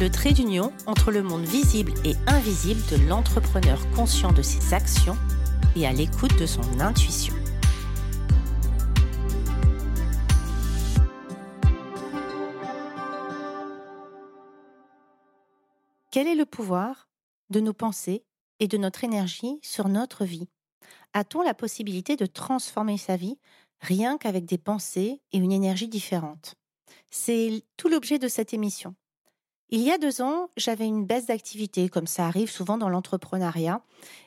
le trait d'union entre le monde visible et invisible de l'entrepreneur conscient de ses actions et à l'écoute de son intuition. Quel est le pouvoir de nos pensées et de notre énergie sur notre vie? A-t-on la possibilité de transformer sa vie rien qu'avec des pensées et une énergie différente C'est tout l'objet de cette émission. Il y a deux ans, j'avais une baisse d'activité, comme ça arrive souvent dans l'entrepreneuriat,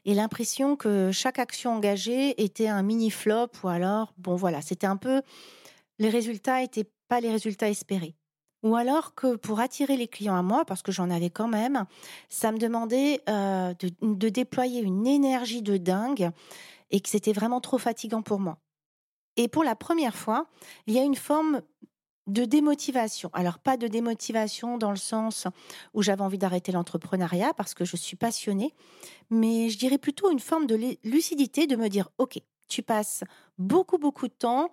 et l'impression que chaque action engagée était un mini flop, ou alors, bon voilà, c'était un peu, les résultats n'étaient pas les résultats espérés. Ou alors que pour attirer les clients à moi, parce que j'en avais quand même, ça me demandait euh, de, de déployer une énergie de dingue et que c'était vraiment trop fatigant pour moi. Et pour la première fois, il y a une forme de démotivation. Alors pas de démotivation dans le sens où j'avais envie d'arrêter l'entrepreneuriat parce que je suis passionnée, mais je dirais plutôt une forme de lucidité de me dire, OK, tu passes beaucoup, beaucoup de temps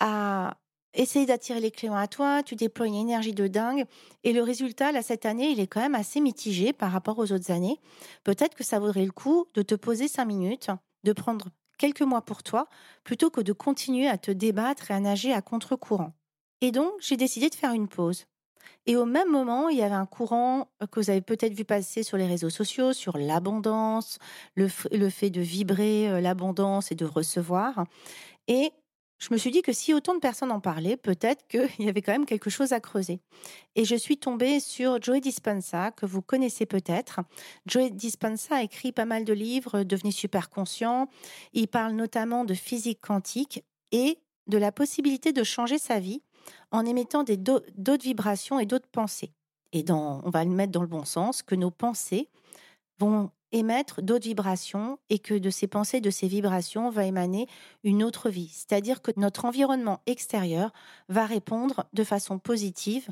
à essayer d'attirer les clients à toi, tu déploies une énergie de dingue, et le résultat, là, cette année, il est quand même assez mitigé par rapport aux autres années. Peut-être que ça vaudrait le coup de te poser cinq minutes, de prendre quelques mois pour toi, plutôt que de continuer à te débattre et à nager à contre-courant. Et donc, j'ai décidé de faire une pause. Et au même moment, il y avait un courant euh, que vous avez peut-être vu passer sur les réseaux sociaux, sur l'abondance, le, fait de vibrer euh, l'abondance et de recevoir. Et je me suis dit que si autant de personnes en parlaient, peut-être qu'il y avait quand même quelque chose à creuser. Et je suis tombée sur Joey Dispenza, que vous connaissez peut-être. Joey Dispenza a écrit pas mal de livres, devenu super conscient. Il parle notamment de physique quantique et de la possibilité de changer sa vie en émettant d'autres vibrations et d'autres pensées. Et dans, on va le mettre dans le bon sens, que nos pensées vont émettre d'autres vibrations et que de ces pensées, de ces vibrations va émaner une autre vie. C'est-à-dire que notre environnement extérieur va répondre de façon positive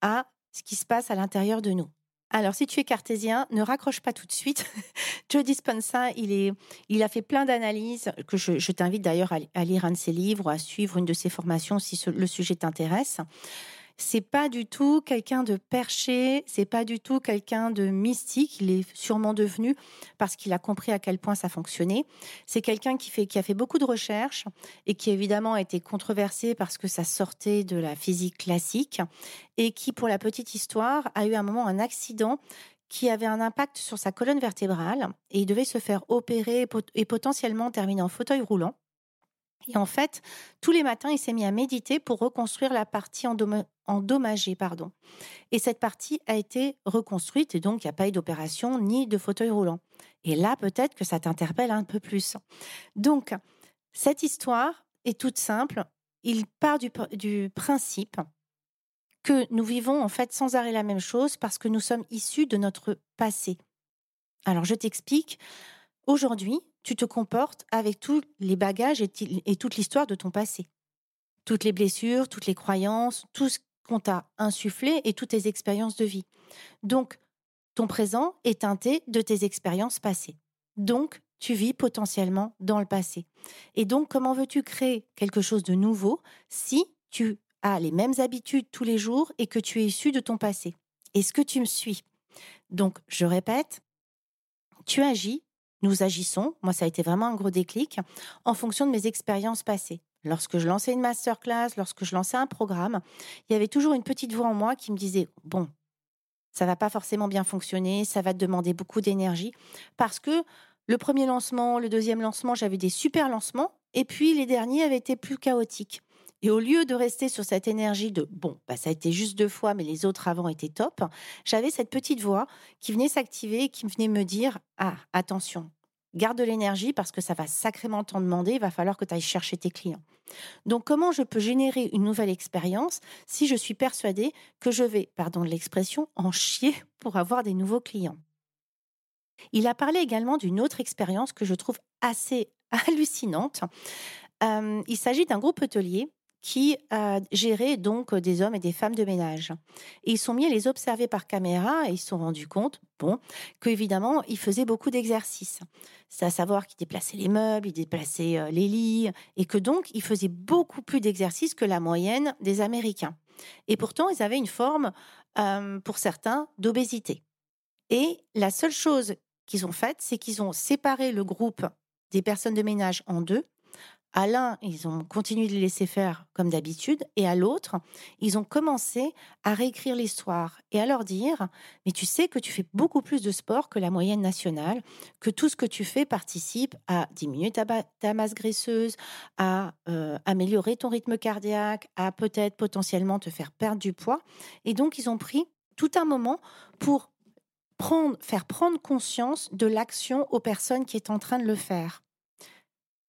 à ce qui se passe à l'intérieur de nous. Alors, si tu es cartésien, ne raccroche pas tout de suite. Joe Dispenza, il, est, il a fait plein d'analyses, que je, t'invite d'ailleurs à, lire un de ses livres ou à suivre une de ses formations si le sujet t'intéresse c'est pas du tout quelqu'un de perché, c'est pas du tout quelqu'un de mystique. Il est sûrement devenu parce qu'il a compris à quel point ça fonctionnait. C'est quelqu'un qui a fait beaucoup de recherches et qui évidemment a été controversé parce que ça sortait de la physique classique et qui, pour la petite histoire, a eu un moment un accident qui avait un impact sur sa colonne vertébrale et il devait se faire opérer et potentiellement terminer en fauteuil roulant. Et en fait, tous les matins, il s'est mis à méditer pour reconstruire la partie endommagée. Pardon. Et cette partie a été reconstruite et donc il n'y a pas eu d'opération ni de fauteuil roulant. Et là, peut-être que ça t'interpelle un peu plus. Donc, cette histoire est toute simple. Il part du, du principe que nous vivons en fait sans arrêt la même chose parce que nous sommes issus de notre passé. Alors, je t'explique. Aujourd'hui, tu te comportes avec tous les bagages et, toute l'histoire de ton passé. Toutes les blessures, toutes les croyances, tout ce qu'on t'a insufflé et toutes tes expériences de vie. Donc, ton présent est teinté de tes expériences passées. Donc, tu vis potentiellement dans le passé. Et donc, comment veux-tu créer quelque chose de nouveau si tu as les mêmes habitudes tous les jours et que tu es issu de ton passé? Est-ce que tu me suis? Donc, je répète, tu agis nous agissons, moi ça a été vraiment un gros déclic, en fonction de mes expériences passées. Lorsque je lançais une masterclass, lorsque je lançais un programme, il y avait toujours une petite voix en moi qui me disait, bon, ça va pas forcément bien fonctionner, ça va te demander beaucoup d'énergie, parce que le premier lancement, le deuxième lancement, j'avais des super lancements, et puis les derniers avaient été plus chaotiques. Et au lieu de rester sur cette énergie de bon, bah, ça a été juste deux fois, mais les autres avant étaient top, j'avais cette petite voix qui venait s'activer et qui venait me dire Ah, attention, garde de l'énergie parce que ça va sacrément t'en demander, il va falloir que tu ailles chercher tes clients. Donc comment je peux générer une nouvelle expérience si je suis persuadée que je vais, pardon de l'expression, en chier pour avoir des nouveaux clients? Il a parlé également d'une autre expérience que je trouve assez hallucinante. Il s'agit d'un groupe hôtelier qui a géré donc des hommes et des femmes de ménage. Ils sont mis à les observer par caméra et ils se sont rendus compte, bon, qu'évidemment, ils faisaient beaucoup d'exercices. C'est à savoir qu'ils déplaçaient les meubles, ils déplaçaient euh, les lits, et que donc, ils faisaient beaucoup plus d'exercices que la moyenne des Américains. Et pourtant, ils avaient une forme, euh, pour certains, d'obésité. Et la seule chose qu'ils ont faite, c'est qu'ils ont séparé le groupe des personnes de ménage en deux à l'un, ils ont continué de les laisser faire comme d'habitude, et à l'autre, ils ont commencé à réécrire l'histoire et à leur dire Mais tu sais que tu fais beaucoup plus de sport que la moyenne nationale, que tout ce que tu fais participe à diminuer ta, masse graisseuse, à euh, améliorer ton rythme cardiaque, à peut-être potentiellement te faire perdre du poids. Et donc, ils ont pris tout un moment pour faire prendre conscience de l'action aux personnes qui est en train de le faire.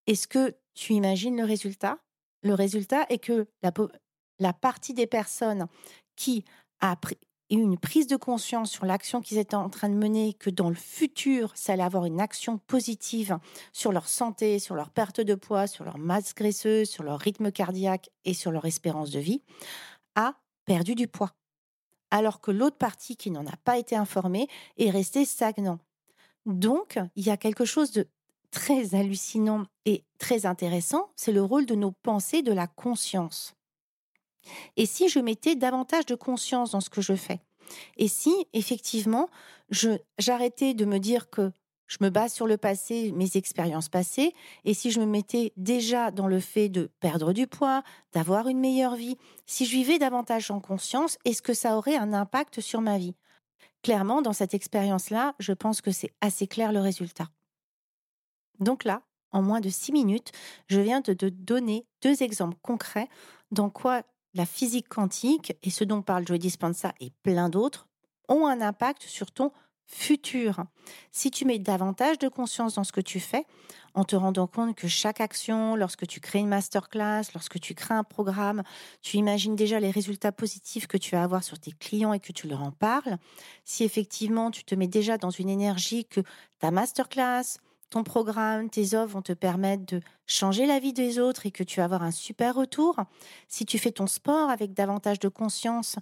Est-ce que tu imagines le résultat? Le résultat est que la, partie des personnes qui a eu une prise de conscience sur l'action qu'ils étaient en train de mener, que dans le futur, ça allait avoir une action positive sur leur santé, sur leur perte de poids, sur leur masse graisseuse, sur leur rythme cardiaque et sur leur espérance de vie, a perdu du poids. Alors que l'autre partie qui n'en a pas été informée est restée stagnant. Donc, il y a quelque chose de très hallucinant et très intéressant, c'est le rôle de nos pensées, de la conscience. Et si je mettais davantage de conscience dans ce que je fais? Et si, effectivement, j'arrêtais de me dire que je me base sur le passé, mes expériences passées, et si je me mettais déjà dans le fait de perdre du poids, d'avoir une meilleure vie, si je vivais davantage en conscience, est-ce que ça aurait un impact sur ma vie? Clairement, dans cette expérience-là, je pense que c'est assez clair le résultat. Donc là, en moins de six minutes, je viens de te donner deux exemples concrets dans quoi la physique quantique et ce dont parle Joe Dispenza et plein d'autres ont un impact sur ton futur. Si tu mets davantage de conscience dans ce que tu fais, en te rendant compte que chaque action, lorsque tu crées une masterclass, lorsque tu crées un programme, tu imagines déjà les résultats positifs que tu vas avoir sur tes clients et que tu leur en parles. Si effectivement tu te mets déjà dans une énergie que ta masterclass, ton programme, tes offres vont te permettre de changer la vie des autres et que tu vas avoir un super retour. Si tu fais ton sport avec davantage de conscience,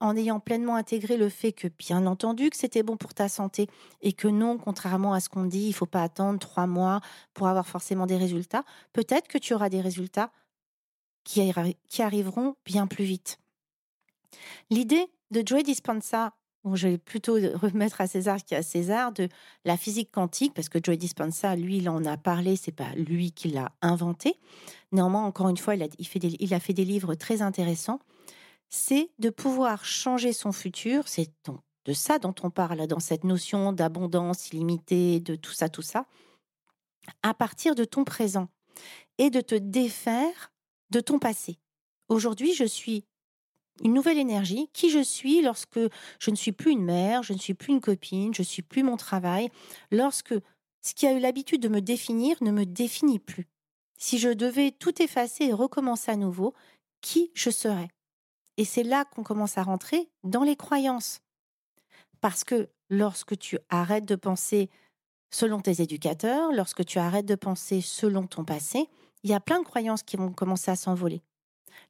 en ayant pleinement intégré le fait que, bien entendu, que c'était bon pour ta santé et que non, contrairement à ce qu'on dit, il ne faut pas attendre trois mois pour avoir forcément des résultats, peut-être que tu auras des résultats qui, arriveront bien plus vite. L'idée de Joey Dispenza je vais plutôt remettre à César qui à César de la physique quantique, parce que Joe Dispenza, lui, il en a parlé, c'est pas lui qui l'a inventé. Néanmoins, encore une fois, il a, fait il a fait des livres très intéressants. C'est de pouvoir changer son futur, c'est de ça dont on parle dans cette notion d'abondance illimitée, de tout ça, tout ça, à partir de ton présent et de te défaire de ton passé. Aujourd'hui, je suis une nouvelle énergie, qui je suis lorsque je ne suis plus une mère, je ne suis plus une copine, je ne suis plus mon travail, lorsque ce qui a eu l'habitude de me définir ne me définit plus. Si je devais tout effacer et recommencer à nouveau, qui je serais? Et c'est là qu'on commence à rentrer dans les croyances. Parce que lorsque tu arrêtes de penser selon tes éducateurs, lorsque tu arrêtes de penser selon ton passé, il y a plein de croyances qui vont commencer à s'envoler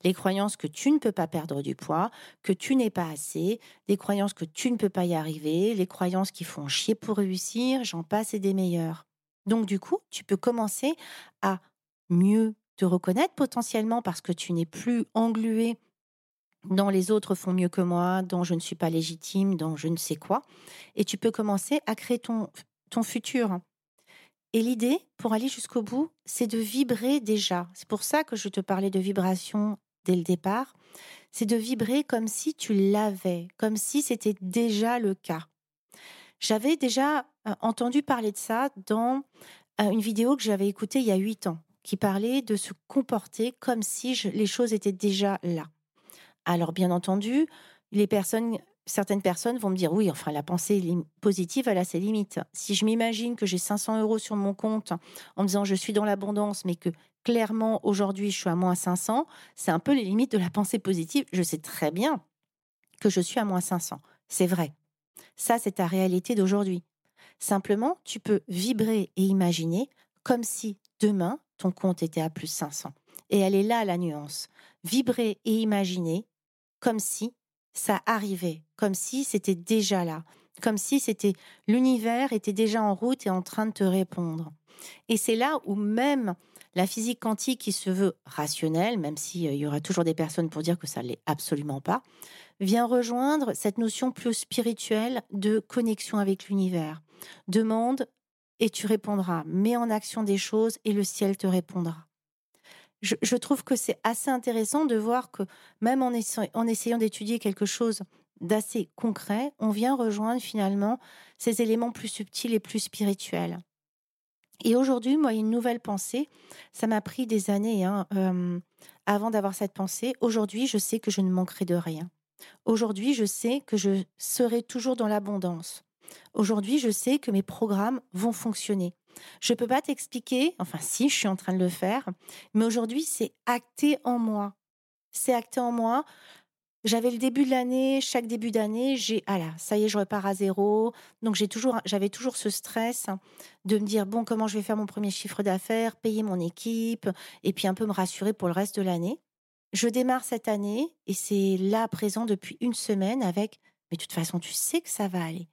les croyances que tu ne peux pas perdre du poids, que tu n'es pas assez, des croyances que tu ne peux pas y arriver, les croyances qui font chier pour réussir, j'en passe et des meilleures. Donc du coup, tu peux commencer à mieux te reconnaître potentiellement parce que tu n'es plus englué dans les autres font mieux que moi, dont je ne suis pas légitime, dans je ne sais quoi. Et tu peux commencer à créer ton, ton futur. Et l'idée, pour aller jusqu'au bout, c'est de vibrer déjà. C'est pour ça que je te parlais de vibration dès le départ. C'est de vibrer comme si tu l'avais, comme si c'était déjà le cas. J'avais déjà euh, entendu parler de ça dans euh, une vidéo que j'avais écoutée il y a huit ans, qui parlait de se comporter comme si les choses étaient déjà là. Alors bien entendu, les personnes certaines personnes vont me dire oui, enfin la pensée positive, elle a ses limites. Si je m'imagine que j'ai 500 euros sur mon compte en me disant je suis dans l'abondance, mais que clairement aujourd'hui je suis à moins 500, c'est un peu les limites de la pensée positive. Je sais très bien que je suis à moins 500. C'est vrai. Ça, c'est ta réalité d'aujourd'hui. Simplement, tu peux vibrer et imaginer comme si demain, ton compte était à plus 500. Et elle est là la nuance. Vibrer et imaginer comme si ça arrivait, comme si c'était déjà là, comme si c'était l'univers était déjà en route et en train de te répondre. Et c'est là où même la physique quantique qui se veut rationnelle, même s'il euh, y aura toujours des personnes pour dire que ça ne l'est absolument pas, vient rejoindre cette notion plus spirituelle de connexion avec l'univers. Demande et tu répondras. Mets en action des choses et le ciel te répondra. Je, trouve que c'est assez intéressant de voir que même en, essayant d'étudier quelque chose d'assez concret, on vient rejoindre finalement ces éléments plus subtils et plus spirituels. Et aujourd'hui, moi, une nouvelle pensée. Ça m'a pris des années hein, euh, avant d'avoir cette pensée. Aujourd'hui, je sais que je ne manquerai de rien. Aujourd'hui, je sais que je serai toujours dans l'abondance. Aujourd'hui, je sais que mes programmes vont fonctionner. Je ne peux pas t'expliquer, enfin si, je suis en train de le faire, mais aujourd'hui, c'est acté en moi. C'est acté en moi. J'avais le début de l'année, chaque début d'année, j'ai ah là, ça y est, je repars à zéro. Donc j'ai toujours, j'avais toujours ce stress de me dire bon, comment je vais faire mon premier chiffre d'affaires, payer mon équipe, et puis un peu me rassurer pour le reste de l'année. Je démarre cette année et c'est là présent depuis une semaine avec mais de toute façon, tu sais que ça va aller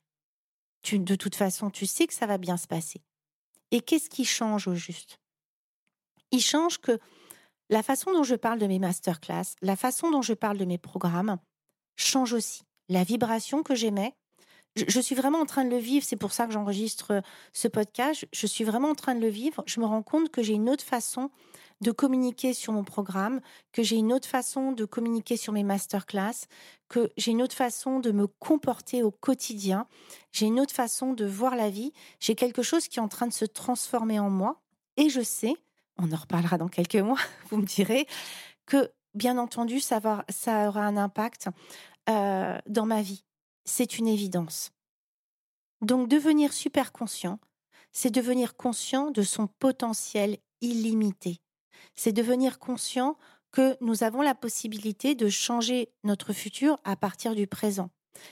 de toute façon, tu sais que ça va bien se passer. Et qu'est-ce qui change au juste? Il change que la façon dont je parle de mes masterclass, la façon dont je parle de mes programmes, change aussi. La vibration que j'émets, je, suis vraiment en train de le vivre. C'est pour ça que j'enregistre ce podcast. je suis vraiment en train de le vivre. Je me rends compte que j'ai une autre façon de communiquer sur mon programme, que j'ai une autre façon de communiquer sur mes masterclass, que j'ai une autre façon de me comporter au quotidien, j'ai une autre façon de voir la vie, j'ai quelque chose qui est en train de se transformer en moi et je sais, on en reparlera dans quelques mois, vous me direz, que bien entendu, ça, ça aura un impact euh, dans ma vie. C'est une évidence. Donc devenir super conscient, c'est devenir conscient de son potentiel illimité c'est devenir conscient que nous avons la possibilité de changer notre futur à partir du présent.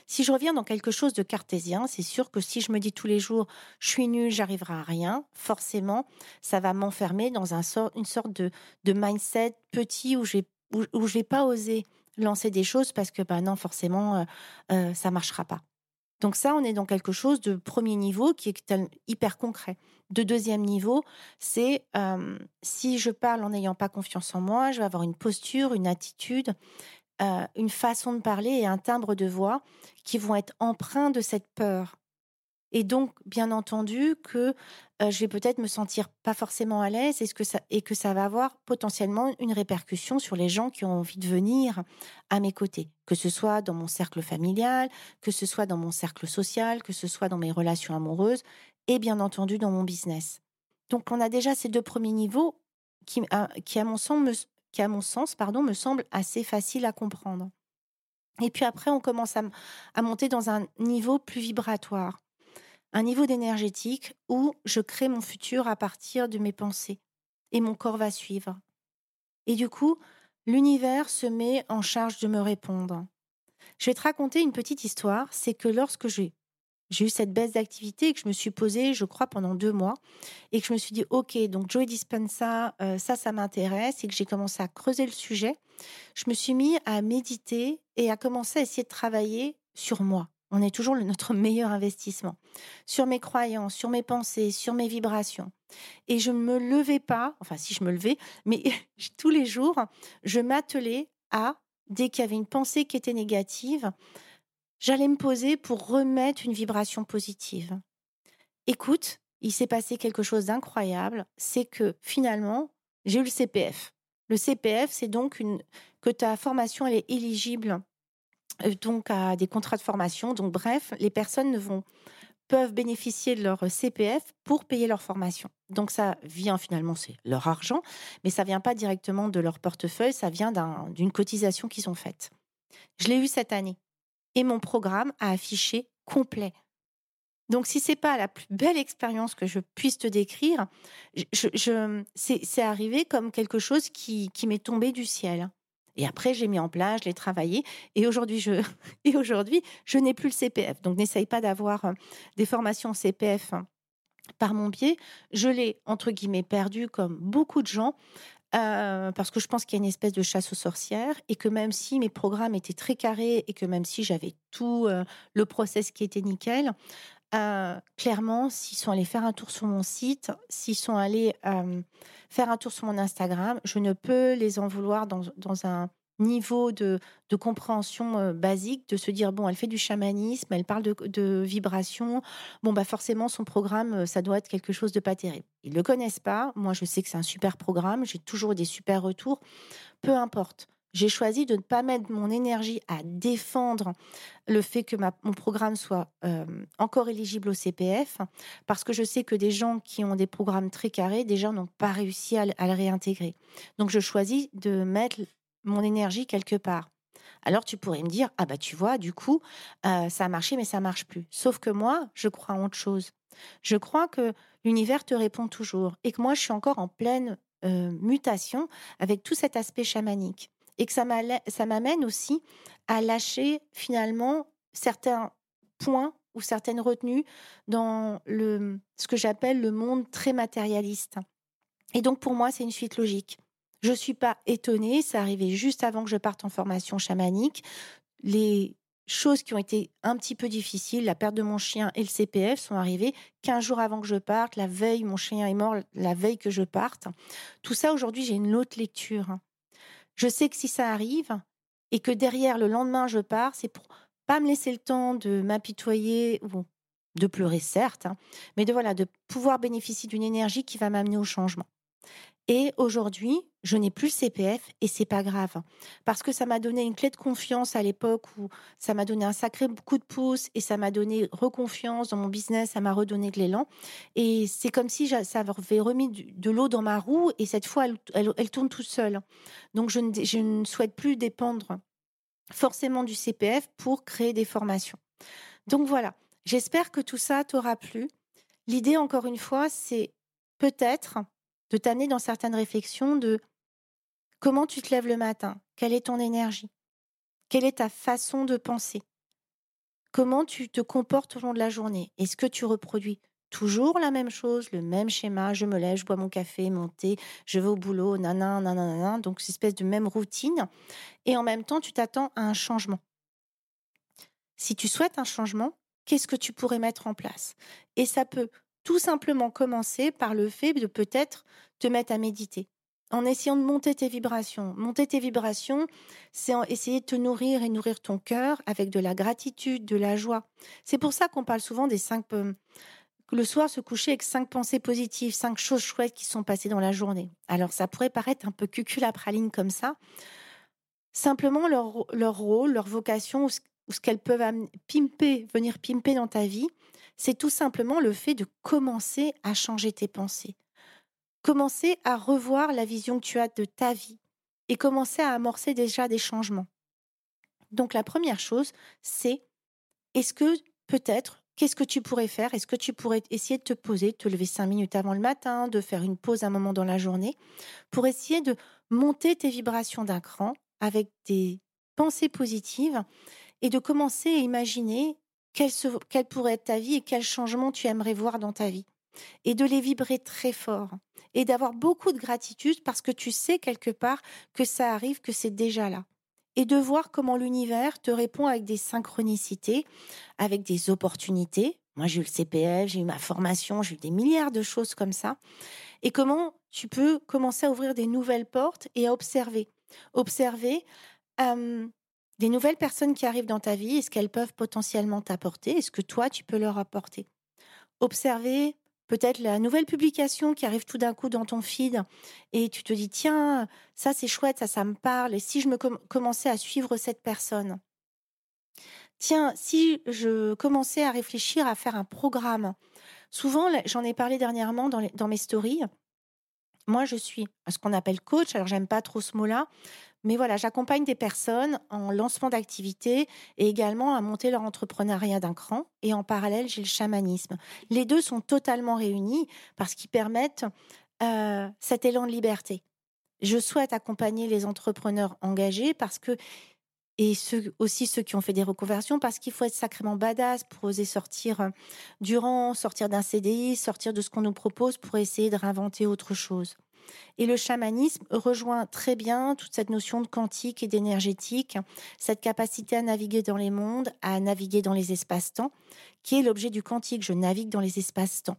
Si je reviens dans quelque chose de cartésien, c'est sûr que si je me dis tous les jours je suis nul, j'arriverai à rien, forcément, ça va m'enfermer dans un une sorte de, mindset petit où je ne vais pas oser lancer des choses parce que ben non, forcément, euh, euh, ça marchera pas. Donc ça, on est dans quelque chose de premier niveau qui est hyper concret. De deuxième niveau, c'est si je parle en n'ayant pas confiance en moi, je vais avoir une posture, une attitude, une façon de parler et un timbre de voix qui vont être empreints de cette peur. Et donc, bien entendu, que je vais peut-être me sentir pas forcément à l'aise et que, ça, va avoir potentiellement une répercussion sur les gens qui ont envie de venir à mes côtés, que ce soit dans mon cercle familial, que ce soit dans mon cercle social, que ce soit dans mes relations amoureuses et bien entendu dans mon business. Donc, on a déjà ces deux premiers niveaux qui, qui à mon sens, me, qui, à mon sens pardon, me semblent assez faciles à comprendre. Et puis après, on commence à monter dans un niveau plus vibratoire un niveau d'énergétique où je crée mon futur à partir de mes pensées et mon corps va suivre. Et du coup, l'univers se met en charge de me répondre. Je vais te raconter une petite histoire, c'est que lorsque j'ai eu cette baisse d'activité et que je me suis posée, je crois, pendant deux mois, et que je me suis dit, OK, donc Joey Dispensa, euh, ça, ça m'intéresse, et que j'ai commencé à creuser le sujet, je me suis mis à méditer et à commencer à essayer de travailler sur moi. On est toujours notre meilleur investissement. Sur mes croyances, sur mes pensées, sur mes vibrations. Et je ne me levais pas, enfin si je me levais, mais tous les jours, je m'attelais à, dès qu'il y avait une pensée qui était négative, j'allais me poser pour remettre une vibration positive. Écoute, il s'est passé quelque chose d'incroyable, c'est que finalement, j'ai eu le CPF. Le CPF, c'est donc une, que ta formation elle est éligible donc à des contrats de formation. Donc bref, les personnes ne vont peuvent bénéficier de leur CPF pour payer leur formation. Donc ça vient finalement, c'est leur argent, mais ça vient pas directement de leur portefeuille, ça vient d'une cotisation qu'ils ont faite. Je l'ai eu cette année et mon programme a affiché complet. Donc si c'est pas la plus belle expérience que je puisse te décrire, c'est arrivé comme quelque chose qui m'est tombé du ciel. Et après, j'ai mis en place, je l'ai travaillé. Et aujourd'hui, je, et aujourd'hui, je n'ai plus le CPF. Donc, n'essaye pas d'avoir des formations CPF hein, par mon biais. Je l'ai, entre guillemets, perdu comme beaucoup de gens. parce que je pense qu'il y a une espèce de chasse aux sorcières et que même si mes programmes étaient très carrés et que même si j'avais tout le process qui était nickel, clairement, s'ils sont allés faire un tour sur mon site, s'ils sont allés faire un tour sur mon Instagram, je ne peux les en vouloir dans, dans un niveau de, de compréhension basique, de se dire, bon, elle fait du chamanisme, elle parle de, de vibration, bon, bah forcément, son programme, ça doit être quelque chose de pas terrible. Ils ne le connaissent pas, moi je sais que c'est un super programme, j'ai toujours des super retours, peu importe. J'ai choisi de ne pas mettre mon énergie à défendre le fait que mon programme soit encore éligible au CPF, parce que je sais que des gens qui ont des programmes très carrés, déjà n'ont pas réussi à, le réintégrer. Donc je choisis de mettre mon énergie quelque part. Alors tu pourrais me dire, ah bah tu vois, du coup, ça a marché, mais ça marche plus. Sauf que moi, je crois en autre chose. Je crois que l'univers te répond toujours et que moi, je suis encore en pleine mutation avec tout cet aspect chamanique et que ça m'amène aussi à lâcher finalement certains points ou certaines retenues dans le, ce que j'appelle le monde très matérialiste. Et donc pour moi, c'est une suite logique. Je ne suis pas étonnée, ça arrivait juste avant que je parte en formation chamanique. Les choses qui ont été un petit peu difficiles, la perte de mon chien et le CPF, sont arrivées 15 jours avant que je parte. La veille, mon chien est mort, la veille que je parte. Tout ça, aujourd'hui, j'ai une autre lecture. Je sais que si ça arrive et que derrière le lendemain je pars, c'est pour pas me laisser le temps de m'apitoyer ou de pleurer certes, hein, mais de voilà de pouvoir bénéficier d'une énergie qui va m'amener au changement. Et aujourd'hui, je n'ai plus le CPF et c'est pas grave parce que ça m'a donné une clé de confiance à l'époque où ça m'a donné un sacré coup de pouce et ça m'a donné reconfiance dans mon business, ça m'a redonné de l'élan et c'est comme si ça avait remis de l'eau dans ma roue et cette fois elle, tourne toute seule. Donc je ne, je ne souhaite plus dépendre forcément du CPF pour créer des formations. Donc voilà, j'espère que tout ça t'aura plu. L'idée encore une fois, c'est peut-être de t'amener dans certaines réflexions de comment tu te lèves le matin, quelle est ton énergie, quelle est ta façon de penser, comment tu te comportes au long de la journée, est-ce que tu reproduis toujours la même chose, le même schéma, je me lève, je bois mon café, mon thé, je vais au boulot, nanan, nanan, donc cette espèce de même routine, et en même temps tu t'attends à un changement. Si tu souhaites un changement, qu'est-ce que tu pourrais mettre en place? Et ça peut tout simplement commencer par le fait de peut-être te mettre à méditer. En essayant de monter tes vibrations. Monter tes vibrations, c'est essayer de te nourrir et nourrir ton cœur avec de la gratitude, de la joie. C'est pour ça qu'on parle souvent des cinq. Le soir, se coucher avec cinq pensées positives, cinq choses chouettes qui sont passées dans la journée. Alors, ça pourrait paraître un peu cucul comme ça. Simplement, leur, leur rôle, leur vocation, ou ce, qu'elles peuvent pimper, venir pimper dans ta vie, c'est tout simplement le fait de commencer à changer tes pensées. Commencer à revoir la vision que tu as de ta vie et commencer à amorcer déjà des changements. Donc la première chose, c'est est-ce que peut-être, qu'est-ce que tu pourrais faire? Est-ce que tu pourrais essayer de te poser, te lever cinq minutes avant le matin, de faire une pause un moment dans la journée, pour essayer de monter tes vibrations d'un cran avec des pensées positives et de commencer à imaginer quelle, pourrait être ta vie et quel changement tu aimerais voir dans ta vie? Et de les vibrer très fort. Et d'avoir beaucoup de gratitude parce que tu sais quelque part que ça arrive, que c'est déjà là. Et de voir comment l'univers te répond avec des synchronicités, avec des opportunités. Moi, j'ai eu le CPF, j'ai eu ma formation, j'ai eu des milliards de choses comme ça. Et comment tu peux commencer à ouvrir des nouvelles portes et à observer. Observer des nouvelles personnes qui arrivent dans ta vie, est-ce qu'elles peuvent potentiellement t'apporter? Est-ce que toi, tu peux leur apporter? Observer peut-être la nouvelle publication qui arrive tout d'un coup dans ton feed et tu te dis, tiens, ça c'est chouette, ça, ça me parle. Et si je me commençais à suivre cette personne? Tiens, si je commençais à réfléchir à faire un programme. Souvent, j'en ai parlé dernièrement dans, dans mes stories. Moi, je suis ce qu'on appelle coach. Alors, j'aime pas trop ce mot-là, mais voilà, j'accompagne des personnes en lancement d'activité et également à monter leur entrepreneuriat d'un cran. Et en parallèle, j'ai le chamanisme. Les deux sont totalement réunis parce qu'ils permettent euh, cet élan de liberté. Je souhaite accompagner les entrepreneurs engagés parce que et aussi ceux qui ont fait des reconversions, parce qu'il faut être sacrément badass pour oser sortir euh, du rang, sortir d'un CDI, sortir de ce qu'on nous propose pour essayer de réinventer autre chose. Et le chamanisme rejoint très bien toute cette notion de quantique et d'énergétique, cette capacité à naviguer dans les mondes, à naviguer dans les espaces-temps, qui est l'objet du quantique. Je navigue dans les espaces-temps.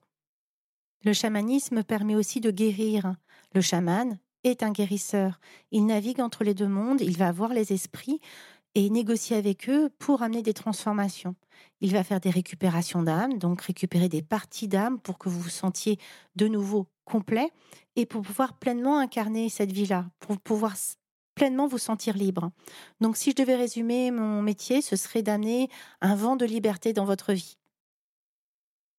Le chamanisme permet aussi de guérir. Le chaman est un guérisseur. Il navigue entre les deux mondes, il va voir les esprits et négocier avec eux pour amener des transformations. Il va faire des récupérations d'âme, donc récupérer des parties d'âme pour que vous vous sentiez de nouveau complet et pour pouvoir pleinement incarner cette vie-là, pour pouvoir pleinement vous sentir libre. Donc si je devais résumer mon métier, ce serait d'amener un vent de liberté dans votre vie.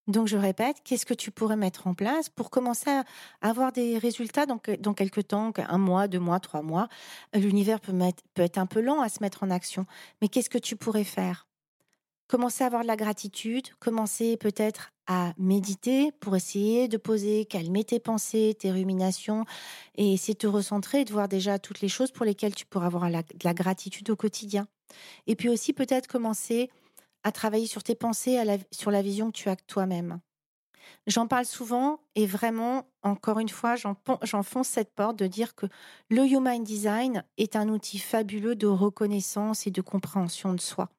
Donc je répète, qu'est-ce que tu pourrais mettre en place pour commencer à avoir des résultats dans, quelques temps, un mois, deux mois, trois mois? L'univers peut, peut être un peu lent à se mettre en action, mais qu'est-ce que tu pourrais faire? Commencer à avoir de la gratitude, commencer peut-être à méditer pour essayer de poser, calmer tes pensées, tes ruminations et essayer de te recentrer et de voir déjà toutes les choses pour lesquelles tu pourras avoir de la gratitude au quotidien. Et puis aussi peut-être commencer à travailler sur tes pensées, sur la vision que tu as de toi-même. J'en parle souvent et vraiment, encore une fois, j'enfonce cette porte de dire que le Human Design est un outil fabuleux de reconnaissance et de compréhension de soi.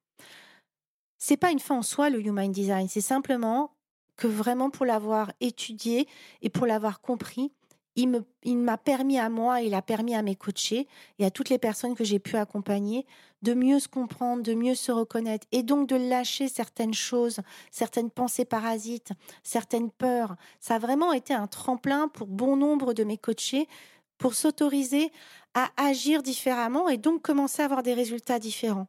C'est pas une fin en soi le Human Design, c'est simplement que vraiment pour l'avoir étudié et pour l'avoir compris, il m'a permis à moi, il a permis à mes coachés et à toutes les personnes que j'ai pu accompagner de mieux se comprendre, de mieux se reconnaître et donc de lâcher certaines choses, certaines pensées parasites, certaines peurs. Ça a vraiment été un tremplin pour bon nombre de mes coachés pour s'autoriser à agir différemment et donc commencer à avoir des résultats différents.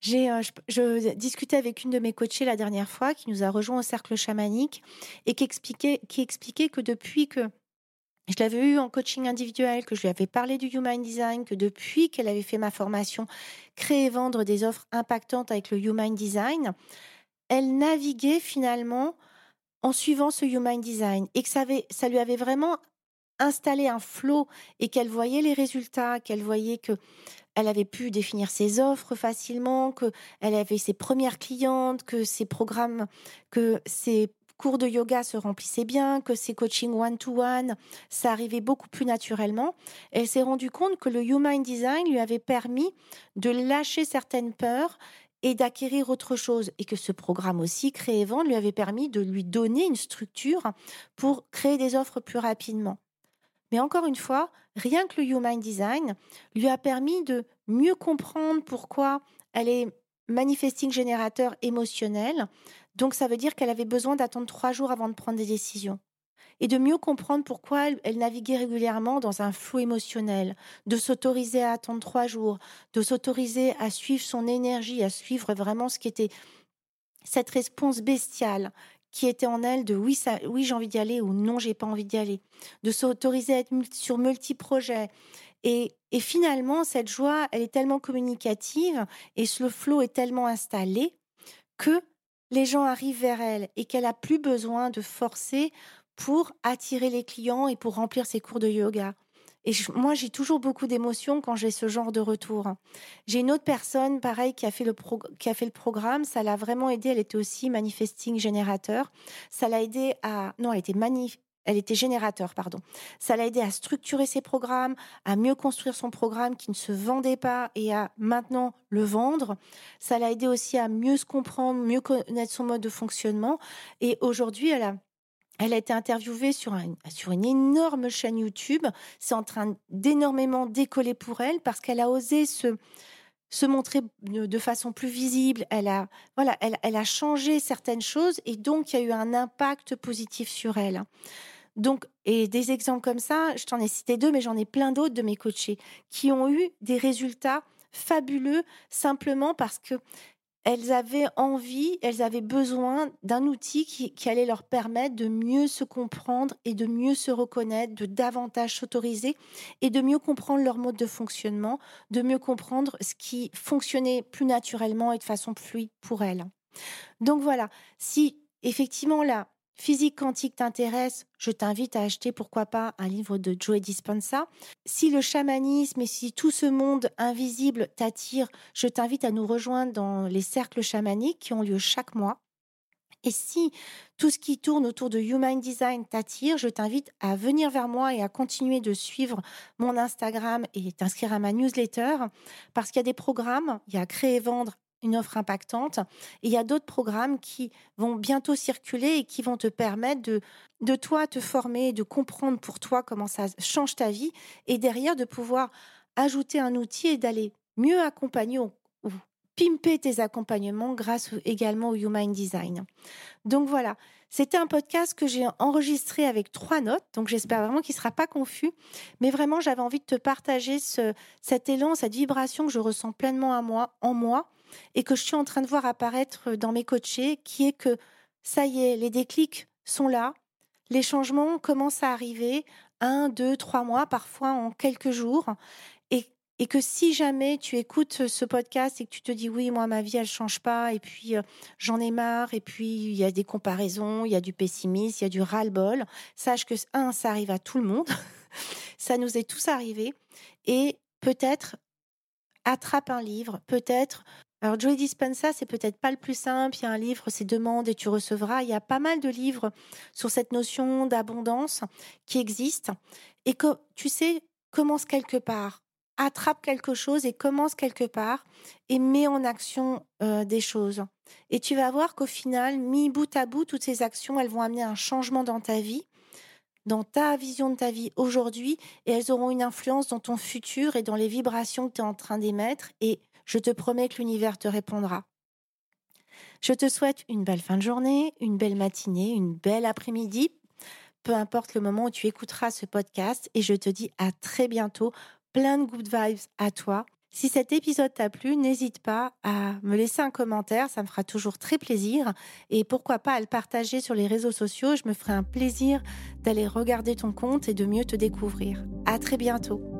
J'ai, euh, je, discutais avec une de mes coachées la dernière fois qui nous a rejoint au cercle chamanique et qui expliquait, qui expliquait que depuis que je l'avais eu en coaching individuel, que je lui avais parlé du Human Design, que depuis qu'elle avait fait ma formation, créer et vendre des offres impactantes avec le Human Design, elle naviguait finalement en suivant ce Human Design et que ça, ça lui avait vraiment installé un flot et qu'elle voyait les résultats, qu'elle voyait que elle avait pu définir ses offres facilement, que elle avait ses premières clientes, que ses programmes, que ses cours de yoga se remplissaient bien, que ses coachings one-to-one, ça arrivait beaucoup plus naturellement. Elle s'est rendue compte que le Human Design lui avait permis de lâcher certaines peurs et d'acquérir autre chose. Et que ce programme aussi, Créer Vendre, lui avait permis de lui donner une structure pour créer des offres plus rapidement. Mais encore une fois, rien que le Human Design lui a permis de mieux comprendre pourquoi elle est manifesting générateur émotionnel. Donc ça veut dire qu'elle avait besoin d'attendre trois jours avant de prendre des décisions. Et de mieux comprendre pourquoi elle, naviguait régulièrement dans un flou émotionnel, de s'autoriser à attendre trois jours, de s'autoriser à suivre son énergie, à suivre vraiment ce qui était cette réponse bestiale qui était en elle de oui, oui j'ai envie d'y aller ou non, j'ai pas envie d'y aller, de s'autoriser à être sur multi-projets. Et, et, finalement, cette joie, elle est tellement communicative et le flow est tellement installé que les gens arrivent vers elle et qu'elle a plus besoin de forcer pour attirer les clients et pour remplir ses cours de yoga. Et moi, j'ai toujours beaucoup d'émotions quand j'ai ce genre de retour. J'ai une autre personne, pareil, qui a fait le, qui a fait le programme. Ça l'a vraiment aidé. Elle était aussi manifesting générateur. Ça l'a aidé à... Non, elle était manif... Elle était générateur, pardon. Ça l'a aidé à structurer ses programmes, à mieux construire son programme qui ne se vendait pas et à maintenant le vendre. Ça l'a aidé aussi à mieux se comprendre, mieux connaître son mode de fonctionnement. Et aujourd'hui, elle a elle a été interviewée sur, sur une énorme chaîne YouTube. C'est en train d'énormément décoller pour elle parce qu'elle a osé se, se montrer de façon plus visible. Elle a, voilà, elle, a changé certaines choses et donc il y a eu un impact positif sur elle. Donc, et des exemples comme ça, je t'en ai cité deux, mais j'en ai plein d'autres de mes coachés qui ont eu des résultats fabuleux simplement parce que elles avaient envie, elles avaient besoin d'un outil qui, allait leur permettre de mieux se comprendre et de mieux se reconnaître, de davantage s'autoriser et de mieux comprendre leur mode de fonctionnement, de mieux comprendre ce qui fonctionnait plus naturellement et de façon fluide pour elles. Donc voilà, si effectivement là, physique quantique t'intéresse, je t'invite à acheter, pourquoi pas, un livre de Joe Dispenza. Si le chamanisme et si tout ce monde invisible t'attire, je t'invite à nous rejoindre dans les cercles chamaniques qui ont lieu chaque mois. Et si tout ce qui tourne autour de Human Design t'attire, je t'invite à venir vers moi et à continuer de suivre mon Instagram et t'inscrire à ma newsletter parce qu'il y a des programmes, il y a Créer et Vendre une offre impactante. Et il y a d'autres programmes qui vont bientôt circuler et qui vont te permettre de, de toi te former, de comprendre pour toi comment ça change ta vie et derrière de pouvoir ajouter un outil et d'aller mieux accompagner ou, pimper tes accompagnements grâce également au Human Design. Donc voilà, c'était un podcast que j'ai enregistré avec trois notes, donc j'espère vraiment qu'il ne sera pas confus. Mais vraiment, j'avais envie de te partager ce, cet élan, cette vibration que je ressens pleinement à moi, en moi et que je suis en train de voir apparaître dans mes coachés, qui est que ça y est, les déclics sont là, les changements commencent à arriver, un, deux, trois mois, parfois en quelques jours, et, et que si jamais tu écoutes ce podcast et que tu te dis oui, moi, ma vie, elle change pas, et puis euh, j'en ai marre, et puis il y a des comparaisons, il y a du pessimisme, il y a du ras-le-bol, sache que, un, ça arrive à tout le monde, ça nous est tous arrivé, et peut-être attrape un livre, peut-être alors Joey Dispenza, c'est peut-être pas le plus simple. Il y a un livre, c'est demande et tu recevras. Il y a pas mal de livres sur cette notion d'abondance qui existent. Et que tu sais, commence quelque part, attrape quelque chose et commence quelque part et mets en action euh, des choses. Et tu vas voir qu'au final, mis bout à bout, toutes ces actions, elles vont amener un changement dans ta vie dans ta vision de ta vie aujourd'hui et elles auront une influence dans ton futur et dans les vibrations que tu es en train d'émettre et je te promets que l'univers te répondra. Je te souhaite une belle fin de journée, une belle matinée, une belle après-midi, peu importe le moment où tu écouteras ce podcast et je te dis à très bientôt. Plein de good vibes à toi. Si cet épisode t'a plu, n'hésite pas à me laisser un commentaire, ça me fera toujours très plaisir. Et pourquoi pas à le partager sur les réseaux sociaux, je me ferai un plaisir d'aller regarder ton compte et de mieux te découvrir. À très bientôt.